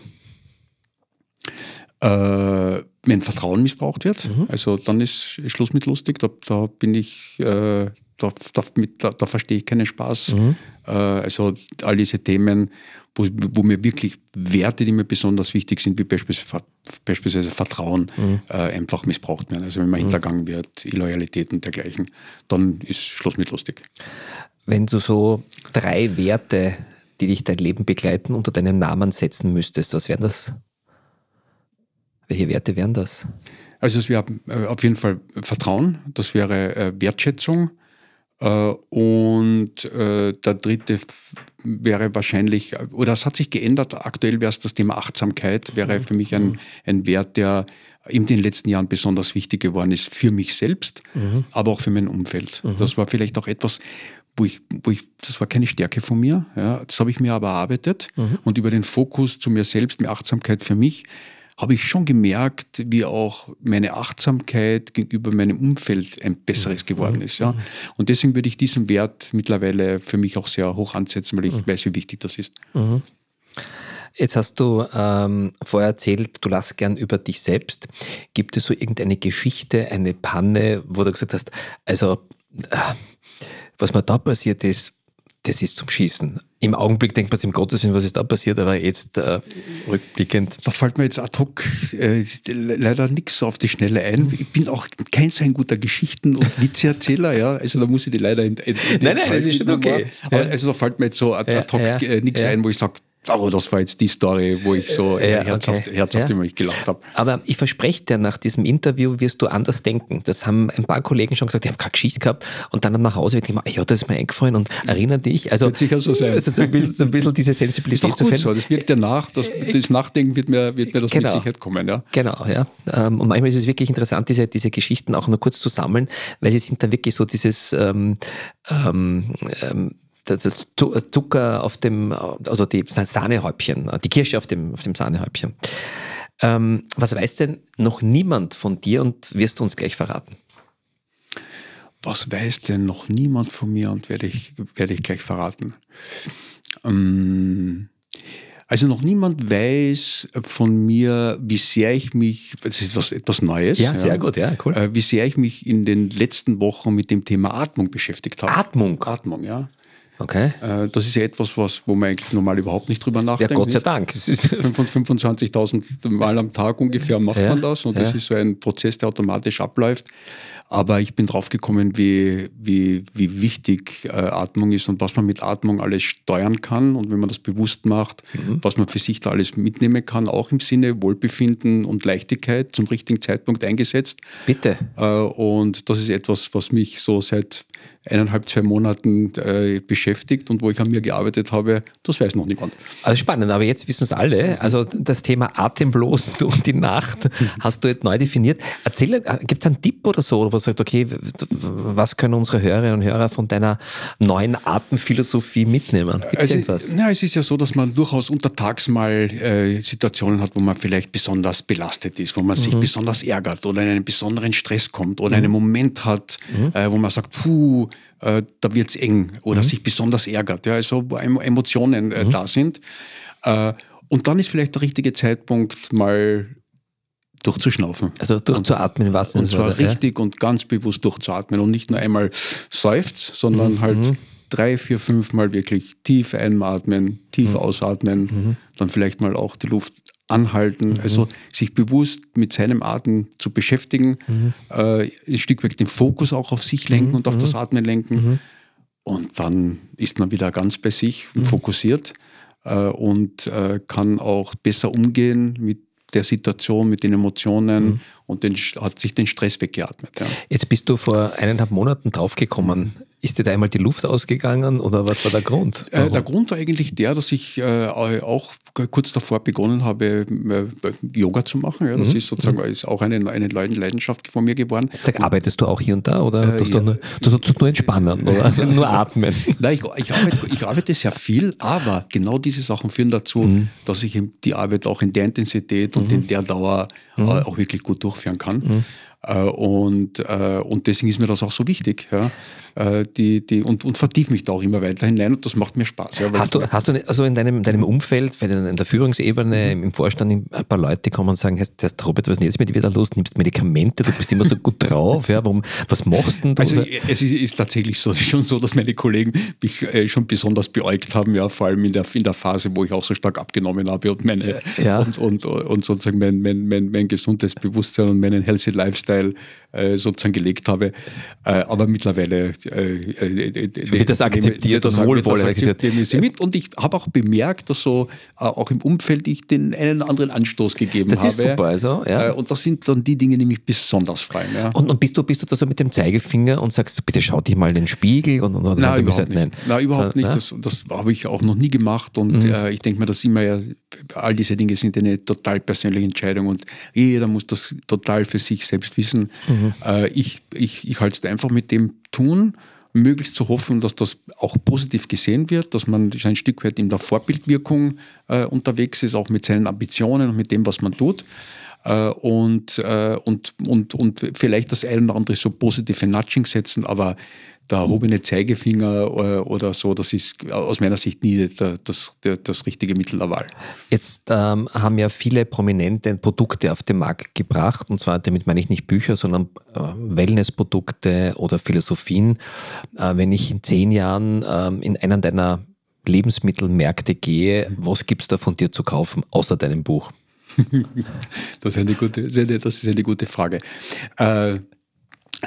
äh, wenn Vertrauen missbraucht wird. Mhm. Also dann ist Schluss mit lustig. Da, da bin ich, äh, da, da, mit, da, verstehe ich keinen Spaß. Mhm. Äh, also all diese Themen, wo, wo mir wirklich Werte, die mir besonders wichtig sind, wie beispielsweise, beispielsweise Vertrauen, Mhm. äh, einfach missbraucht werden. Also wenn man hintergangen wird, Illoyalität und dergleichen, dann ist Schluss mit lustig. Wenn du so drei Werte, die dich dein Leben begleiten, unter deinen Namen setzen müsstest, was wären das? Welche Werte wären das? Also es wäre äh, auf jeden Fall Vertrauen, das wäre äh, Wertschätzung äh, und der dritte wäre wahrscheinlich, oder es hat sich geändert, aktuell wäre es das Thema Achtsamkeit, wäre für mich ein, ein Wert, der in den letzten Jahren besonders wichtig geworden ist, für mich selbst, aber auch für mein Umfeld. Das war vielleicht auch etwas, wo ich, wo ich, das war keine Stärke von mir, ja, das habe ich mir aber erarbeitet und über den Fokus zu mir selbst, mehr Achtsamkeit für mich, habe ich schon gemerkt, wie auch meine Achtsamkeit gegenüber meinem Umfeld ein besseres geworden ist. Ja. Und deswegen würde ich diesen Wert mittlerweile für mich auch sehr hoch ansetzen, weil ich weiß, wie wichtig das ist. Jetzt hast du ähm, vorher erzählt, du lachst gern über dich selbst. Gibt es so irgendeine Geschichte, eine Panne, wo du gesagt hast, also äh, was mir da passiert ist, das ist zum Schießen. Im Augenblick denkt man sich, im Gottes Willen, was ist da passiert, aber jetzt äh, rückblickend. Da fällt mir jetzt ad hoc äh, leider nichts auf die Schnelle ein. Ich bin auch kein so ein guter Geschichten- und Witzeerzähler, ja. Also da muss ich die leider in, in, in Nein, nein, das ist schon okay. Aber, also da fällt mir jetzt so ad, hoc ja, ja, äh, nichts ja. ein, wo ich sage, aber das war jetzt die Story, wo ich so äh, ja, herzhaft, okay. herzhaft ja. immer gelacht habe. Aber ich verspreche dir, nach diesem Interview wirst du anders denken. Das haben ein paar Kollegen schon gesagt, die haben keine Geschichte gehabt und dann nach Hause wird immer, ja, das ist mir eingefallen und erinnere dich. Also, wird sicher so sein. Also so ein bisschen, so ein bisschen diese Sensibilität ist doch gut so, das wirkt ja nach, das, das Nachdenken wird mir, wird mir das genau. mit Sicherheit kommen. Ja. Genau, ja. Ähm, und manchmal ist es wirklich interessant, diese, diese Geschichten auch nur kurz zu sammeln, weil sie sind da wirklich so dieses ähm, ähm, das Zucker auf dem, also die Sahnehäubchen, die Kirsche auf dem, auf dem Sahnehäubchen. Ähm, was weiß denn noch niemand von dir und wirst du uns gleich verraten? Was weiß denn noch niemand von mir und werde ich, werde ich gleich verraten? Ähm, also noch niemand weiß von mir, wie sehr ich mich, das ist was, etwas Neues. Ja, sehr gut, ja, cool. Äh, wie sehr ich mich in den letzten Wochen mit dem Thema Atmung beschäftigt habe. Atmung? Atmung, ja. Okay. Äh, das ist ja etwas, was, wo man eigentlich normal überhaupt nicht drüber nachdenkt. Ja, Gott sei Dank. 25.000 Mal am Tag ungefähr macht ja, man das und ja. das ist so ein Prozess, der automatisch abläuft. Aber ich bin drauf gekommen, wie, wie, wie wichtig äh, Atmung ist und was man mit Atmung alles steuern kann. Und wenn man das bewusst macht, mhm. was man für sich da alles mitnehmen kann, auch im Sinne Wohlbefinden und Leichtigkeit zum richtigen Zeitpunkt eingesetzt. Bitte. Äh, und das ist etwas, was mich so seit eineinhalb, zwei Monaten äh, beschäftigt und wo ich an mir gearbeitet habe, das weiß noch niemand. Also spannend, aber jetzt wissen es alle. Also das Thema Atemlos durch die Nacht hast du jetzt neu definiert. Erzähl, äh, gibt es einen Tipp oder so, wo du sagst, okay, was können unsere Hörerinnen und Hörer von deiner neuen Atemphilosophie mitnehmen? Gibt es also? Na, es ist ja so, dass man durchaus untertags mal äh, Situationen hat, wo man vielleicht besonders belastet ist, wo man mhm. sich besonders ärgert oder in einen besonderen Stress kommt oder mhm. einen Moment hat, mhm. äh, wo man sagt, puh, äh, da wird es eng oder mhm. sich besonders ärgert, ja, also wo Emotionen äh, mhm. da sind. Äh, und dann ist vielleicht der richtige Zeitpunkt, mal durchzuschnaufen. Also durchzuatmen, was Und zwar richtig ja? und ganz bewusst durchzuatmen und nicht nur einmal seufzt, sondern mhm. halt mhm. drei, vier, fünf Mal wirklich tief einatmen, tief mhm. ausatmen, mhm. dann vielleicht mal auch die Luft anhalten, mhm. also sich bewusst mit seinem Atem zu beschäftigen, mhm. äh, ein Stück weit den Fokus auch auf sich lenken mhm. und auf das mhm. Atmen lenken. Mhm. Und dann ist man wieder ganz bei sich und mhm. fokussiert äh, und äh, kann auch besser umgehen mit der Situation, mit den Emotionen und den, hat sich den Stress weggeatmet. Ja. Jetzt bist du vor eineinhalb Monaten draufgekommen. Ist dir da einmal die Luft ausgegangen oder was war der Grund? Äh, der Grund war eigentlich der, dass ich äh, auch kurz davor begonnen habe, äh, Yoga zu machen. Ja, das mhm. ist sozusagen mhm. ist auch eine, eine Leidenschaft von mir geworden. Sag, arbeitest du auch hier und da oder äh, tust ja, du, nur, tust nur entspannen oder nur atmen? Nein, ich, ich, arbeite, ich arbeite sehr viel, aber genau diese Sachen führen dazu, mhm. dass ich die Arbeit auch in der Intensität und in mhm. der Dauer äh, mhm. auch wirklich gut durchführen kann. Äh, und, äh, und deswegen ist mir das auch so wichtig. Ja? Äh, die, die, und, und vertiefe mich da auch immer weiter hinein und das macht mir Spaß. Ja, hast, du, hast du also in deinem, deinem Umfeld, in der Führungsebene, mhm. im Vorstand ein paar Leute kommen und sagen, heißt, heißt Robert, was ist jetzt mit dir wieder los? Nimmst Medikamente, du bist immer so gut drauf, ja, warum, was machst du? Also es ist, ist, tatsächlich so, schon so, dass meine Kollegen mich äh, schon besonders beäugt haben, ja, vor allem in der, in der Phase, wo ich auch so stark abgenommen habe und, meine, ja. und, und, und sozusagen mein, mein, mein, mein gesundes Bewusstsein und meinen healthy Lifestyle está el äh, sozusagen gelegt habe. Äh, aber mittlerweile äh, wird das akzeptiert und wohlwollend akzeptiert. mit. Und ich habe auch bemerkt, dass so auch im Umfeld ich den einen oder anderen Anstoß gegeben das habe. Das ist super, also. Ja. Und das sind dann die Dinge, die mich besonders freuen. Ja. Und, und bist du bist du da so mit dem Zeigefinger und sagst, bitte schau dich mal in den Spiegel? Und, und, nein, überhaupt nicht. Nein. nein, überhaupt nicht. Das, das habe ich auch noch nie gemacht. Und mhm. ich denke mir, dass immer ja, all diese Dinge sind eine total persönliche Entscheidung und jeder muss das total für sich selbst wissen. Mhm. Ich ich, ich halte es einfach mit dem tun, möglichst zu hoffen, dass das auch positiv gesehen wird, dass man ein Stück weit in der Vorbildwirkung äh, unterwegs ist, auch mit seinen Ambitionen und mit dem, was man tut. Äh, und, äh, und, und, und vielleicht das eine oder andere so positive Nudging setzen, aber der erhobene Zeigefinger äh, oder so, das ist aus meiner Sicht nie das, das, das richtige Mittel der Wahl. Jetzt ähm, haben ja viele prominente Produkte auf den Markt gebracht und zwar damit meine ich nicht Bücher, sondern äh, Wellnessprodukte oder Philosophien. Äh, wenn ich in zehn Jahren ähm, in einen deiner Lebensmittelmärkte gehe, was gibt es da von dir zu kaufen, außer deinem Buch? Das, ist eine gute, das ist eine gute Frage. Äh,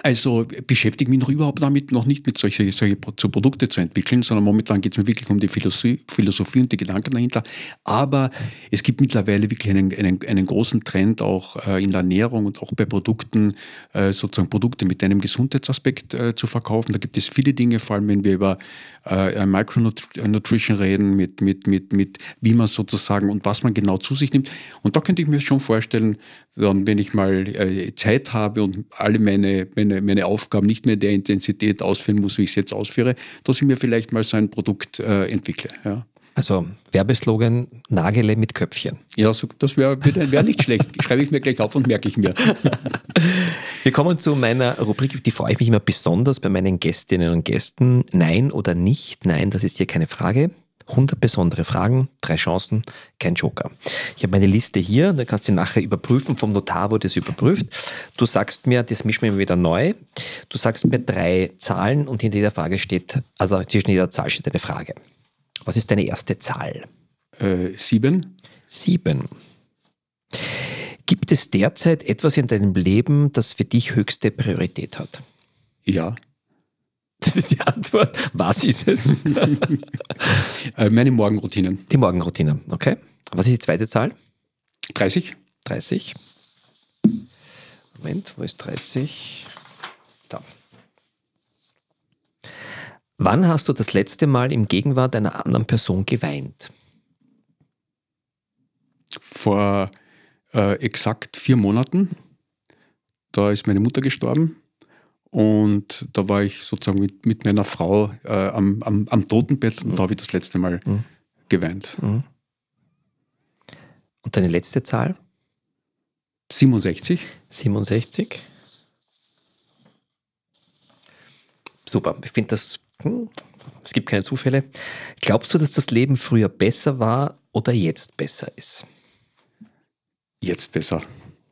also beschäftige mich noch überhaupt damit, noch nicht mit solchen solche so Produkte zu entwickeln, sondern momentan geht es mir wirklich um die Philosophie, und die Gedanken dahinter. Aber es gibt mittlerweile wirklich einen, einen, einen großen Trend auch äh, in der Ernährung und auch bei Produkten, äh, sozusagen Produkte mit einem Gesundheitsaspekt äh, zu verkaufen. Da gibt es viele Dinge, vor allem wenn wir über Micronutrition reden, mit, mit, mit, mit wie man sozusagen und was man genau zu sich nimmt. Und da könnte ich mir schon vorstellen, dann, wenn ich mal äh, Zeit habe und alle meine, meine, meine Aufgaben nicht mehr in der Intensität ausführen muss, wie ich es jetzt ausführe, dass ich mir vielleicht mal so ein Produkt äh, entwickle. Ja. Also Werbeslogan Nagele mit Köpfchen. Ja, so, das wäre wär nicht schlecht. Schreibe ich mir gleich auf und merke ich mir. Wir kommen zu meiner Rubrik, die freue ich mich immer besonders bei meinen Gästinnen und Gästen. Nein oder nicht? Nein, das ist hier keine Frage. 100 besondere Fragen, drei Chancen, kein Joker. Ich habe meine Liste hier, da kannst du nachher überprüfen, vom Notar wurde es überprüft. Du sagst mir, das mischen wir wieder neu, du sagst mir drei Zahlen und hinter jeder Frage steht, also zwischen jeder Zahl steht eine Frage. Was ist deine erste Zahl? Äh, sieben. Sieben. Gibt es derzeit etwas in deinem Leben, das für dich höchste Priorität hat? Ja. Das ist die Antwort. Was ist es? Äh, meine Morgenroutinen. Die Morgenroutine, okay. Was ist die zweite Zahl? 30. 30. Moment, wo ist 30? Da. Wann hast du das letzte Mal im Gegenwart einer anderen Person geweint? Vor äh, exakt vier Monaten. Da ist meine Mutter gestorben. Und da war ich sozusagen mit, mit meiner Frau äh, am, am, am, Totenbett und mhm. da habe ich das letzte Mal mhm. geweint. Mhm. Und deine letzte Zahl? 67. 67. Super. Ich finde das, hm, es gibt keine Zufälle. Glaubst du, dass das Leben früher besser war oder jetzt besser ist? Jetzt besser.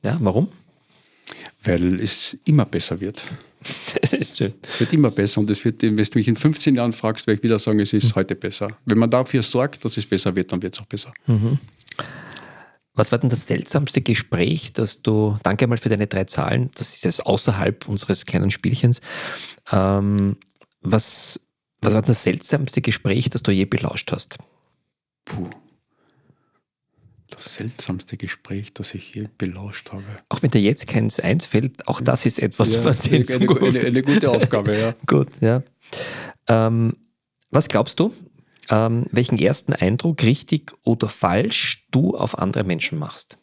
Ja, warum? Weil es immer besser wird. Das ist schön. Es wird immer besser und es wird, wenn du mich in 15 Jahren fragst, werde ich wieder sagen, es ist mhm. heute besser. Wenn man dafür sorgt, dass es besser wird, dann wird es auch besser. Mhm. Was war denn das seltsamste Gespräch, dass du, danke mal für deine drei Zahlen, das ist jetzt außerhalb unseres kleinen Spielchens, ähm, was, was war denn das seltsamste Gespräch, das du je belauscht hast? Puh das seltsamste Gespräch, das ich je belauscht habe. Auch wenn dir jetzt keins einfällt, auch das ist etwas, ja, was dir eine, eine, eine, eine, gute Aufgabe, ja. Gut, ja. Ähm, was glaubst du, ähm, welchen ersten Eindruck, richtig oder falsch, du auf andere Menschen machst?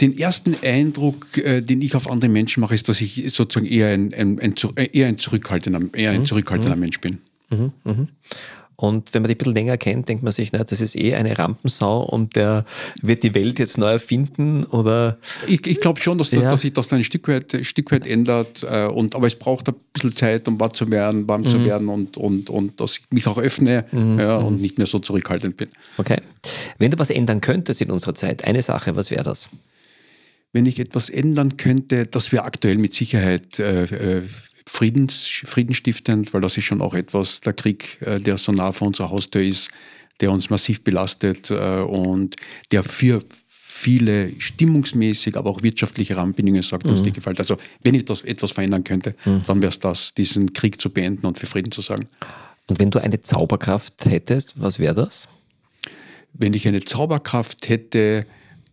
Den ersten Eindruck, äh, den ich auf andere Menschen mache, ist, dass ich sozusagen eher ein, ein, ein eher ein zurückhaltender, eher ein mhm. zurückhaltender mhm. Mensch bin. Mhm. Mhm. Und wenn man die ein bisschen länger kennt, denkt man sich, na, das ist eh eine Rampensau und der wird die Welt jetzt neu erfinden oder. Ich, ich glaube schon, dass, das, ja. dass sich das dann ein Stück weit, ein Stück weit ändert. Äh, und, aber es braucht ein bisschen Zeit, um warm zu werden, warm mhm. zu werden und, und, und dass ich mich auch öffne mhm. ja, und nicht mehr so zurückhaltend bin. Okay. Wenn du was ändern könntest in unserer Zeit, eine Sache, was wäre das? Wenn ich etwas ändern könnte, das wäre aktuell mit Sicherheit äh, äh Friedens, friedenstiftend, weil das ist schon auch etwas, der Krieg, äh, der so nah vor unserer Haustür ist, der uns massiv belastet äh, und der für viele stimmungsmäßig, aber auch wirtschaftliche Rahmenbedingungen sorgt, uns mhm. die gefällt. Also wenn ich das etwas verändern könnte, mhm. dann wäre es das, diesen Krieg zu beenden und für Frieden zu sorgen. Und wenn du eine Zauberkraft hättest, was wäre das? Wenn ich eine Zauberkraft hätte,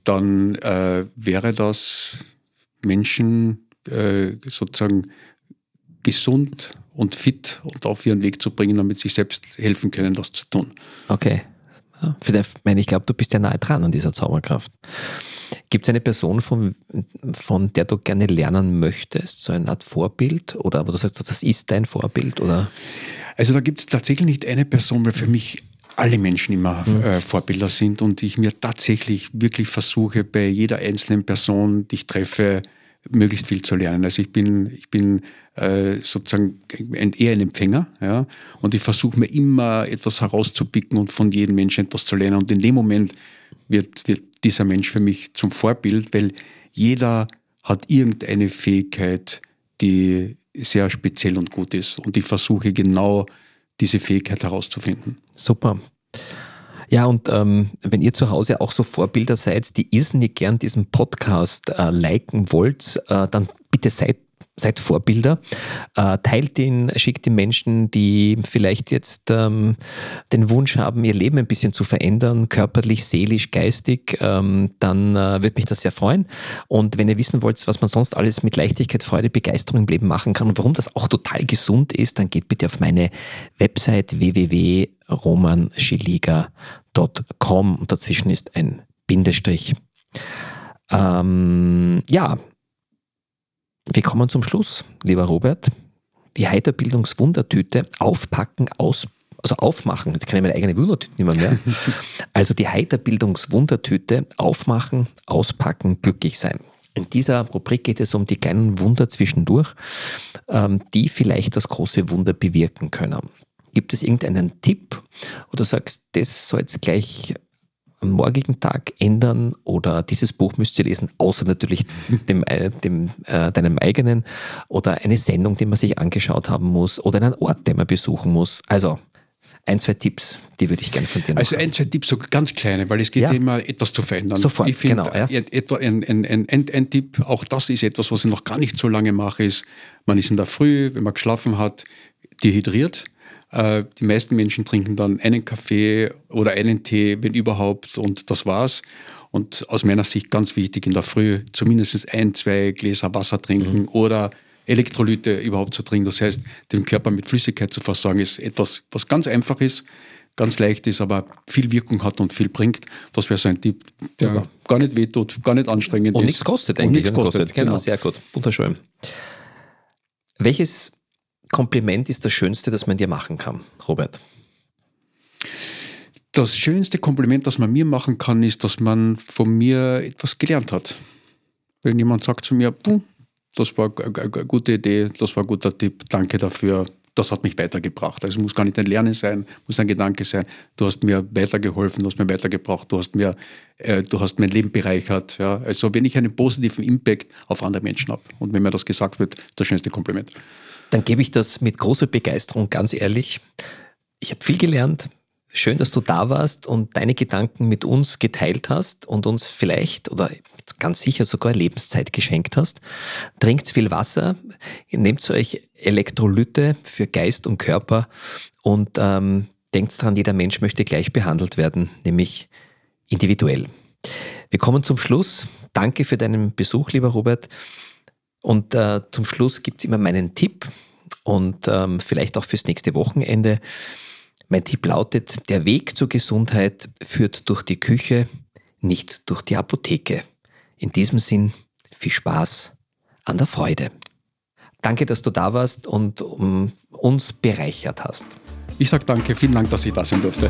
dann äh, wäre das Menschen äh, sozusagen gesund und fit und auf ihren Weg zu bringen, damit sie sich selbst helfen können, das zu tun. Okay. Ja, ich glaube, du bist ja nahe dran an dieser Zauberkraft. Gibt es eine Person, von, von der du gerne lernen möchtest, so eine Art Vorbild? Oder wo du sagst, das ist dein Vorbild? Oder? Also da gibt es tatsächlich nicht eine Person, weil für mich alle Menschen immer mhm. äh, Vorbilder sind und ich mir tatsächlich wirklich versuche, bei jeder einzelnen Person, die ich treffe, möglichst viel zu lernen. Also ich bin, ich bin äh, sozusagen eher ein Empfänger, ja, und ich versuche mir immer etwas herauszupicken und von jedem Menschen etwas zu lernen. Und in dem Moment wird, wird dieser Mensch für mich zum Vorbild, weil jeder hat irgendeine Fähigkeit, die sehr speziell und gut ist. Und ich versuche genau diese Fähigkeit herauszufinden. Super. Ja, und ähm, wenn ihr zu Hause auch so Vorbilder seid, die irrsinnig gern diesen Podcast äh, liken wollt, äh, dann bitte seid seid Vorbilder, äh, teilt ihn, schickt den Menschen, die vielleicht jetzt ähm, den Wunsch haben, ihr Leben ein bisschen zu verändern, körperlich, seelisch, geistig, ähm, dann äh, wird mich das sehr freuen. Und wenn ihr wissen wollt, was man sonst alles mit Leichtigkeit, Freude, Begeisterung im Leben machen kann und warum das auch total gesund ist, dann geht bitte auf meine Website www.romanschiliga.com und dazwischen ist ein Bindestrich. Ähm, ja, wir kommen zum Schluss, lieber Robert. Die Heiterbildungswundertüte aufpacken, aus, also aufmachen. Jetzt kann ich meine eigene Wundertüte nicht mehr. mehr. Also die Heiterbildungswundertüte aufmachen, auspacken, glücklich sein. In dieser Rubrik geht es um die kleinen Wunder zwischendurch, ähm, die vielleicht das große Wunder bewirken können. Gibt es irgendeinen Tipp oder sagst, das soll jetzt gleich am morgigen Tag ändern oder dieses Buch müsst ihr lesen, außer natürlich dem, äh, dem, äh, deinem eigenen oder eine Sendung, die man sich angeschaut haben muss oder einen Ort, den man besuchen muss. Also ein, zwei Tipps, die würde ich gerne von dir Also ein, zwei Tipps, so ganz kleine, weil es geht ja. immer etwas zu verändern. Sofort, ich find, genau. Ja. Etwa ein, ein, ein, ein, Tipp, auch das ist etwas, was ich noch gar nicht so lange mache, ist, man ist in der Früh, wenn man geschlafen hat, dehydriert äh, die meisten Menschen trinken dann einen Kaffee oder einen Tee, wenn überhaupt, und das war's. Und aus meiner Sicht ganz wichtig, in der Früh zumindest ein, zwei Gläser Wasser trinken mhm. oder Elektrolyte überhaupt zu trinken. Das heißt, den Körper mit Flüssigkeit zu versorgen, ist etwas, was ganz einfach ist, ganz leicht ist, aber viel Wirkung hat und viel bringt. Das wäre so ein Tipp, der ja. gar nicht wehtut, gar nicht anstrengend und ist. Nichts kostet, und nichts kostet. kostet. Genau, genau, sehr gut. Wunderschön. Welches Kompliment ist das Schönste, das man dir machen kann, Robert? Das schönste Kompliment, das man mir machen kann, ist, dass man von mir etwas gelernt hat. Wenn jemand sagt zu mir, das war eine gute Idee, das war ein guter Tipp, danke dafür, das hat mich weitergebracht. Also es muss gar nicht ein Lernen sein, muss ein Gedanke sein. Du hast mir weitergeholfen, du hast mir weitergebracht, du hast mir, äh, du hast mein Leben bereichert. Ja. Also wenn ich einen positiven Impact auf andere Menschen habe und wenn mir das gesagt wird, das schönste Kompliment. Dann gebe ich das mit großer Begeisterung, ganz ehrlich. Ich habe viel gelernt. Schön, dass du da warst und deine Gedanken mit uns geteilt hast und uns vielleicht oder ganz sicher sogar Lebenszeit geschenkt hast. Trinkt viel Wasser, nehmt euch Elektrolyte für Geist und Körper und ähm, denkt dran, jeder Mensch möchte gleich behandelt werden, nämlich individuell. Wir kommen zum Schluss. Danke für deinen Besuch, lieber Robert. Und äh, zum Schluss gibt es immer meinen Tipp und ähm, vielleicht auch fürs nächste Wochenende. Mein Tipp lautet, der Weg zur Gesundheit führt durch die Küche, nicht durch die Apotheke. In diesem Sinn, viel Spaß an der Freude. Danke, dass du da warst und um, uns bereichert hast. Ich sage danke, vielen Dank, dass ich da sein durfte.